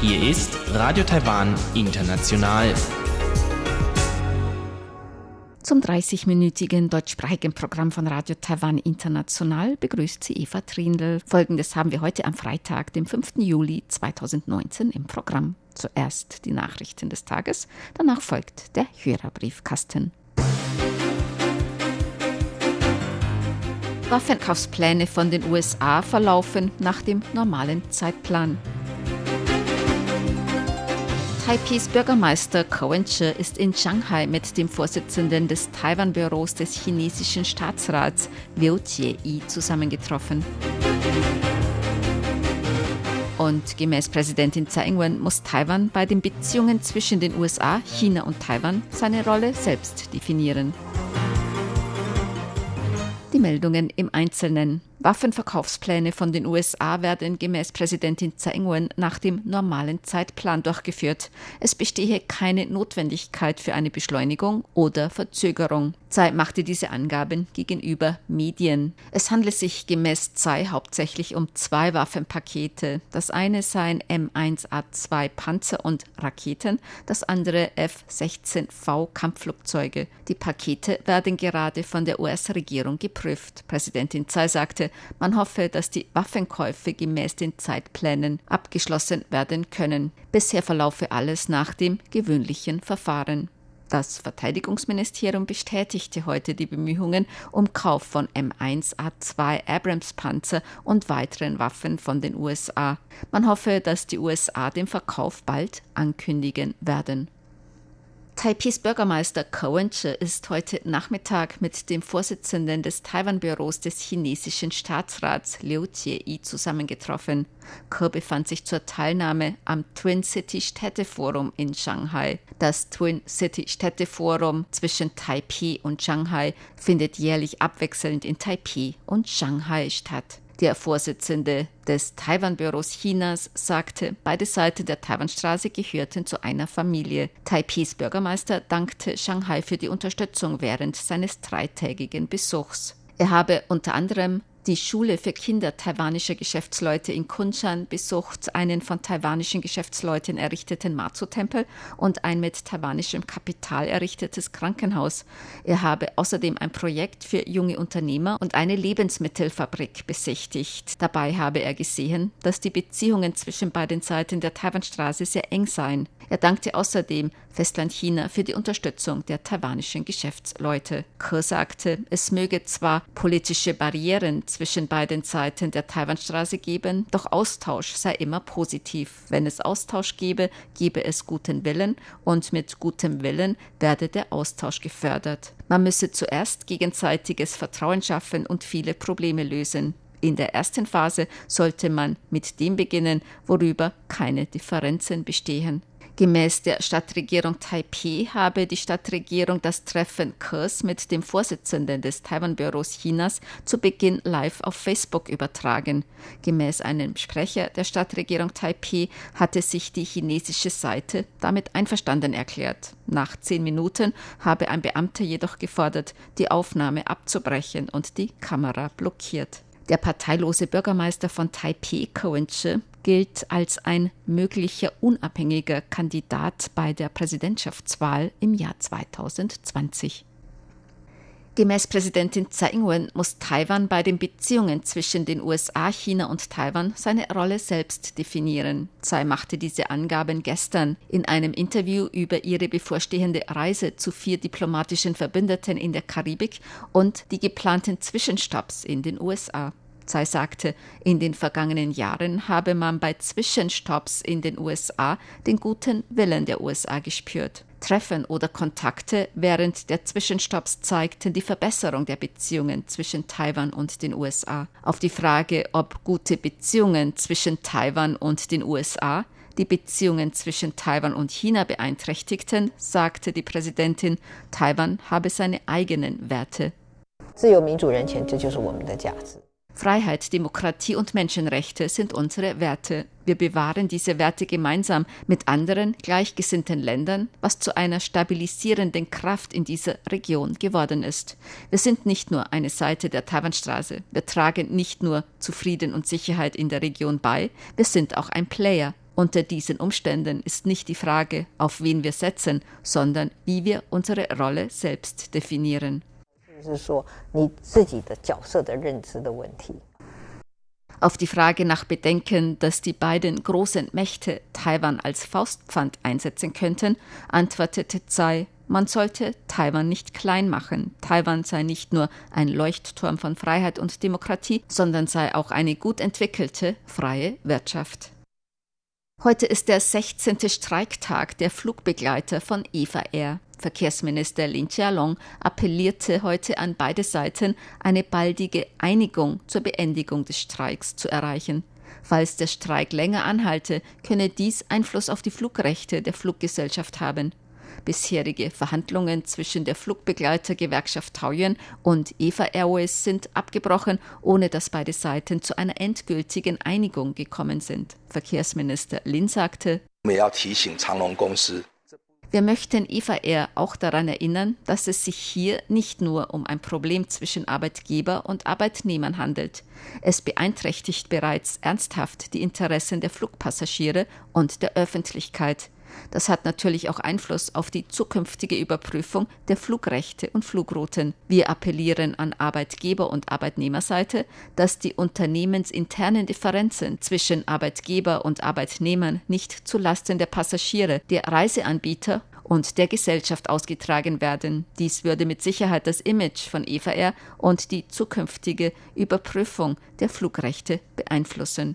Hier ist Radio Taiwan International. Zum 30-minütigen deutschsprachigen Programm von Radio Taiwan International begrüßt sie Eva Trindl. Folgendes haben wir heute am Freitag, dem 5. Juli 2019 im Programm. Zuerst die Nachrichten des Tages, danach folgt der Hörerbriefkasten. Waffenkaufspläne von den USA verlaufen nach dem normalen Zeitplan. Taipis Bürgermeister Cohen Che ist in Shanghai mit dem Vorsitzenden des Taiwan-Büros des chinesischen Staatsrats Liu Jie zusammengetroffen. Und gemäß Präsidentin Tsai Ing-wen muss Taiwan bei den Beziehungen zwischen den USA, China und Taiwan seine Rolle selbst definieren. Die Meldungen im Einzelnen. Waffenverkaufspläne von den USA werden gemäß Präsidentin Tsai Ing-wen nach dem normalen Zeitplan durchgeführt. Es bestehe keine Notwendigkeit für eine Beschleunigung oder Verzögerung. Tsai machte diese Angaben gegenüber Medien. Es handle sich gemäß Tsai hauptsächlich um zwei Waffenpakete. Das eine seien M1A2 Panzer und Raketen, das andere F-16V Kampfflugzeuge. Die Pakete werden gerade von der US-Regierung geprüft. Präsidentin Tsai sagte, man hoffe, dass die Waffenkäufe gemäß den Zeitplänen abgeschlossen werden können. Bisher verlaufe alles nach dem gewöhnlichen Verfahren. Das Verteidigungsministerium bestätigte heute die Bemühungen um Kauf von M1A2 Abrams-Panzer und weiteren Waffen von den USA. Man hoffe, dass die USA den Verkauf bald ankündigen werden. Taipis Bürgermeister Cohen Che ist heute Nachmittag mit dem Vorsitzenden des Taiwan-Büros des chinesischen Staatsrats Liu Jie zusammengetroffen. Ke befand sich zur Teilnahme am Twin City Städteforum in Shanghai. Das Twin City Städteforum zwischen Taipei und Shanghai findet jährlich abwechselnd in Taipei und Shanghai statt. Der Vorsitzende des Taiwan-Büros Chinas sagte, beide Seiten der Taiwanstraße gehörten zu einer Familie. Taipis Bürgermeister dankte Shanghai für die Unterstützung während seines dreitägigen Besuchs. Er habe unter anderem die Schule für Kinder taiwanischer Geschäftsleute in Kunshan besucht einen von taiwanischen Geschäftsleuten errichteten Matsu-Tempel und ein mit taiwanischem Kapital errichtetes Krankenhaus. Er habe außerdem ein Projekt für junge Unternehmer und eine Lebensmittelfabrik besichtigt. Dabei habe er gesehen, dass die Beziehungen zwischen beiden Seiten der Taiwanstraße sehr eng seien. Er dankte außerdem Festland China für die Unterstützung der taiwanischen Geschäftsleute. Ke sagte, es möge zwar politische Barrieren zwischen beiden Seiten der Taiwanstraße geben, doch Austausch sei immer positiv. Wenn es Austausch gebe, gebe es guten Willen und mit gutem Willen werde der Austausch gefördert. Man müsse zuerst gegenseitiges Vertrauen schaffen und viele Probleme lösen. In der ersten Phase sollte man mit dem beginnen, worüber keine Differenzen bestehen. Gemäß der Stadtregierung Taipei habe die Stadtregierung das Treffen Kurs mit dem Vorsitzenden des Taiwan-Büros Chinas zu Beginn live auf Facebook übertragen. Gemäß einem Sprecher der Stadtregierung Taipei hatte sich die chinesische Seite damit einverstanden erklärt. Nach zehn Minuten habe ein Beamter jedoch gefordert, die Aufnahme abzubrechen und die Kamera blockiert. Der parteilose Bürgermeister von Taipei, Cohen gilt als ein möglicher unabhängiger Kandidat bei der Präsidentschaftswahl im Jahr 2020. Gemäß Präsidentin Tsai Ing-wen muss Taiwan bei den Beziehungen zwischen den USA, China und Taiwan seine Rolle selbst definieren. Tsai machte diese Angaben gestern in einem Interview über ihre bevorstehende Reise zu vier diplomatischen Verbündeten in der Karibik und die geplanten Zwischenstopps in den USA. Tsai sagte, in den vergangenen Jahren habe man bei Zwischenstopps in den USA den guten Willen der USA gespürt. Treffen oder Kontakte während der Zwischenstopps zeigten die Verbesserung der Beziehungen zwischen Taiwan und den USA. Auf die Frage, ob gute Beziehungen zwischen Taiwan und den USA die Beziehungen zwischen Taiwan und China beeinträchtigten, sagte die Präsidentin, Taiwan habe seine eigenen Werte. Freiheit, Demokratie und Menschenrechte sind unsere Werte. Wir bewahren diese Werte gemeinsam mit anderen gleichgesinnten Ländern, was zu einer stabilisierenden Kraft in dieser Region geworden ist. Wir sind nicht nur eine Seite der Taiwanstraße, wir tragen nicht nur zu Frieden und Sicherheit in der Region bei, wir sind auch ein Player. Unter diesen Umständen ist nicht die Frage, auf wen wir setzen, sondern wie wir unsere Rolle selbst definieren. 是说你自己的角色的认知的问题。Auf die Frage nach Bedenken, dass die beiden großen Mächte Taiwan als Faustpfand einsetzen könnten, antwortete Tsai, man sollte Taiwan nicht klein machen. Taiwan sei nicht nur ein Leuchtturm von Freiheit und Demokratie, sondern sei auch eine gut entwickelte, freie Wirtschaft. Heute ist der 16. Streiktag der Flugbegleiter von Eva Air. Verkehrsminister Lin Jialong appellierte heute an beide Seiten, eine baldige Einigung zur Beendigung des Streiks zu erreichen. Falls der Streik länger anhalte, könne dies Einfluss auf die Flugrechte der Fluggesellschaft haben. Bisherige Verhandlungen zwischen der Flugbegleitergewerkschaft Taoyuan und Eva Airways sind abgebrochen, ohne dass beide Seiten zu einer endgültigen Einigung gekommen sind. Verkehrsminister Lin sagte, wir möchten Eva Air auch daran erinnern, dass es sich hier nicht nur um ein Problem zwischen Arbeitgeber und Arbeitnehmern handelt. Es beeinträchtigt bereits ernsthaft die Interessen der Flugpassagiere und der Öffentlichkeit. Das hat natürlich auch Einfluss auf die zukünftige Überprüfung der Flugrechte und Flugrouten. Wir appellieren an Arbeitgeber- und Arbeitnehmerseite, dass die unternehmensinternen Differenzen zwischen Arbeitgeber und Arbeitnehmern nicht zulasten der Passagiere, der Reiseanbieter und der Gesellschaft ausgetragen werden. Dies würde mit Sicherheit das Image von Eva und die zukünftige Überprüfung der Flugrechte beeinflussen.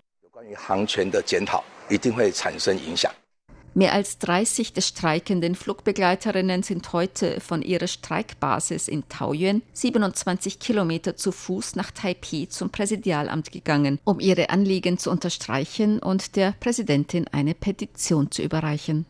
Mehr als 30 der streikenden Flugbegleiterinnen sind heute von ihrer Streikbasis in Taoyuan 27 Kilometer zu Fuß nach Taipei zum Präsidialamt gegangen, um ihre Anliegen zu unterstreichen und der Präsidentin eine Petition zu überreichen.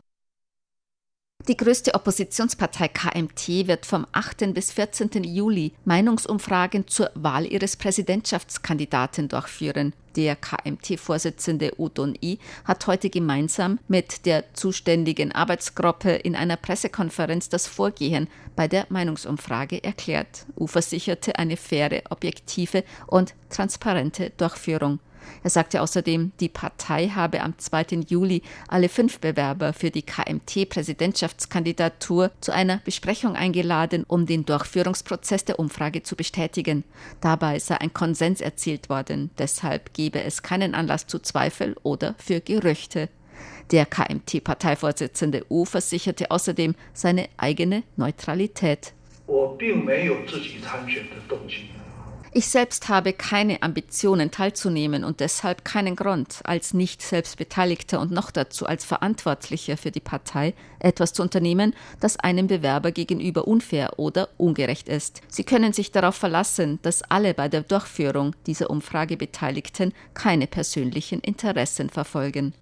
Die größte Oppositionspartei KMT wird vom 8. bis 14. Juli Meinungsumfragen zur Wahl ihres Präsidentschaftskandidaten durchführen. Der KMT-Vorsitzende Udon I hat heute gemeinsam mit der zuständigen Arbeitsgruppe in einer Pressekonferenz das Vorgehen bei der Meinungsumfrage erklärt. U versicherte eine faire, objektive und transparente Durchführung. Er sagte außerdem, die Partei habe am 2. Juli alle fünf Bewerber für die KMT-Präsidentschaftskandidatur zu einer Besprechung eingeladen, um den Durchführungsprozess der Umfrage zu bestätigen. Dabei sei ein Konsens erzielt worden. Deshalb gebe es keinen Anlass zu Zweifel oder für Gerüchte. Der KMT-Parteivorsitzende U versicherte außerdem seine eigene Neutralität. 我 ich selbst habe keine Ambitionen teilzunehmen und deshalb keinen Grund, als nicht selbstbeteiligter und noch dazu als Verantwortlicher für die Partei etwas zu unternehmen, das einem Bewerber gegenüber unfair oder ungerecht ist. Sie können sich darauf verlassen, dass alle bei der Durchführung dieser Umfrage Beteiligten keine persönlichen Interessen verfolgen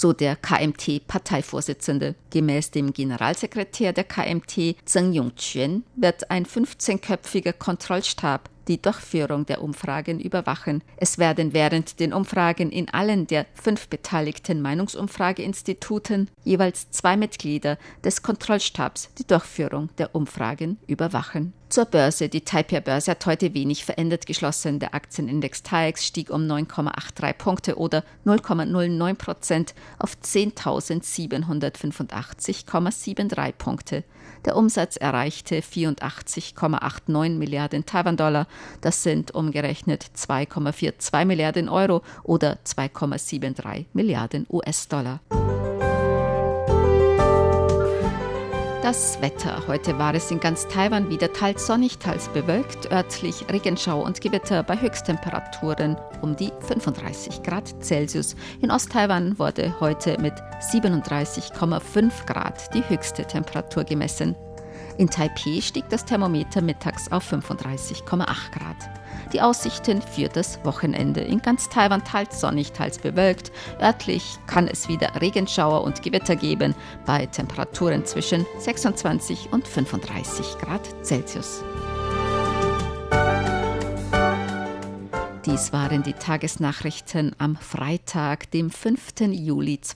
so der KMT-Parteivorsitzende. Gemäß dem Generalsekretär der KMT, Zheng Yongquan, wird ein 15-köpfiger Kontrollstab die Durchführung der Umfragen überwachen. Es werden während den Umfragen in allen der fünf beteiligten Meinungsumfrageinstituten jeweils zwei Mitglieder des Kontrollstabs die Durchführung der Umfragen überwachen. Zur Börse. Die Taipei-Börse hat heute wenig verändert geschlossen. Der Aktienindex TAIEX stieg um 9,83 Punkte oder 0,09 Prozent auf 10.785,73 Punkte. Der Umsatz erreichte 84,89 Milliarden Taiwan-Dollar. Das sind umgerechnet 2,42 Milliarden Euro oder 2,73 Milliarden US-Dollar. Das Wetter. Heute war es in ganz Taiwan wieder teils sonnig, teils bewölkt, örtlich Regenschau und Gewitter bei Höchsttemperaturen um die 35 Grad Celsius. In Osttaiwan wurde heute mit 37,5 Grad die höchste Temperatur gemessen. In Taipeh stieg das Thermometer mittags auf 35,8 Grad. Die Aussichten für das Wochenende in ganz Taiwan teils sonnig, teils bewölkt. Örtlich kann es wieder Regenschauer und Gewitter geben bei Temperaturen zwischen 26 und 35 Grad Celsius. Dies waren die Tagesnachrichten am Freitag, dem 5. Juli 2020.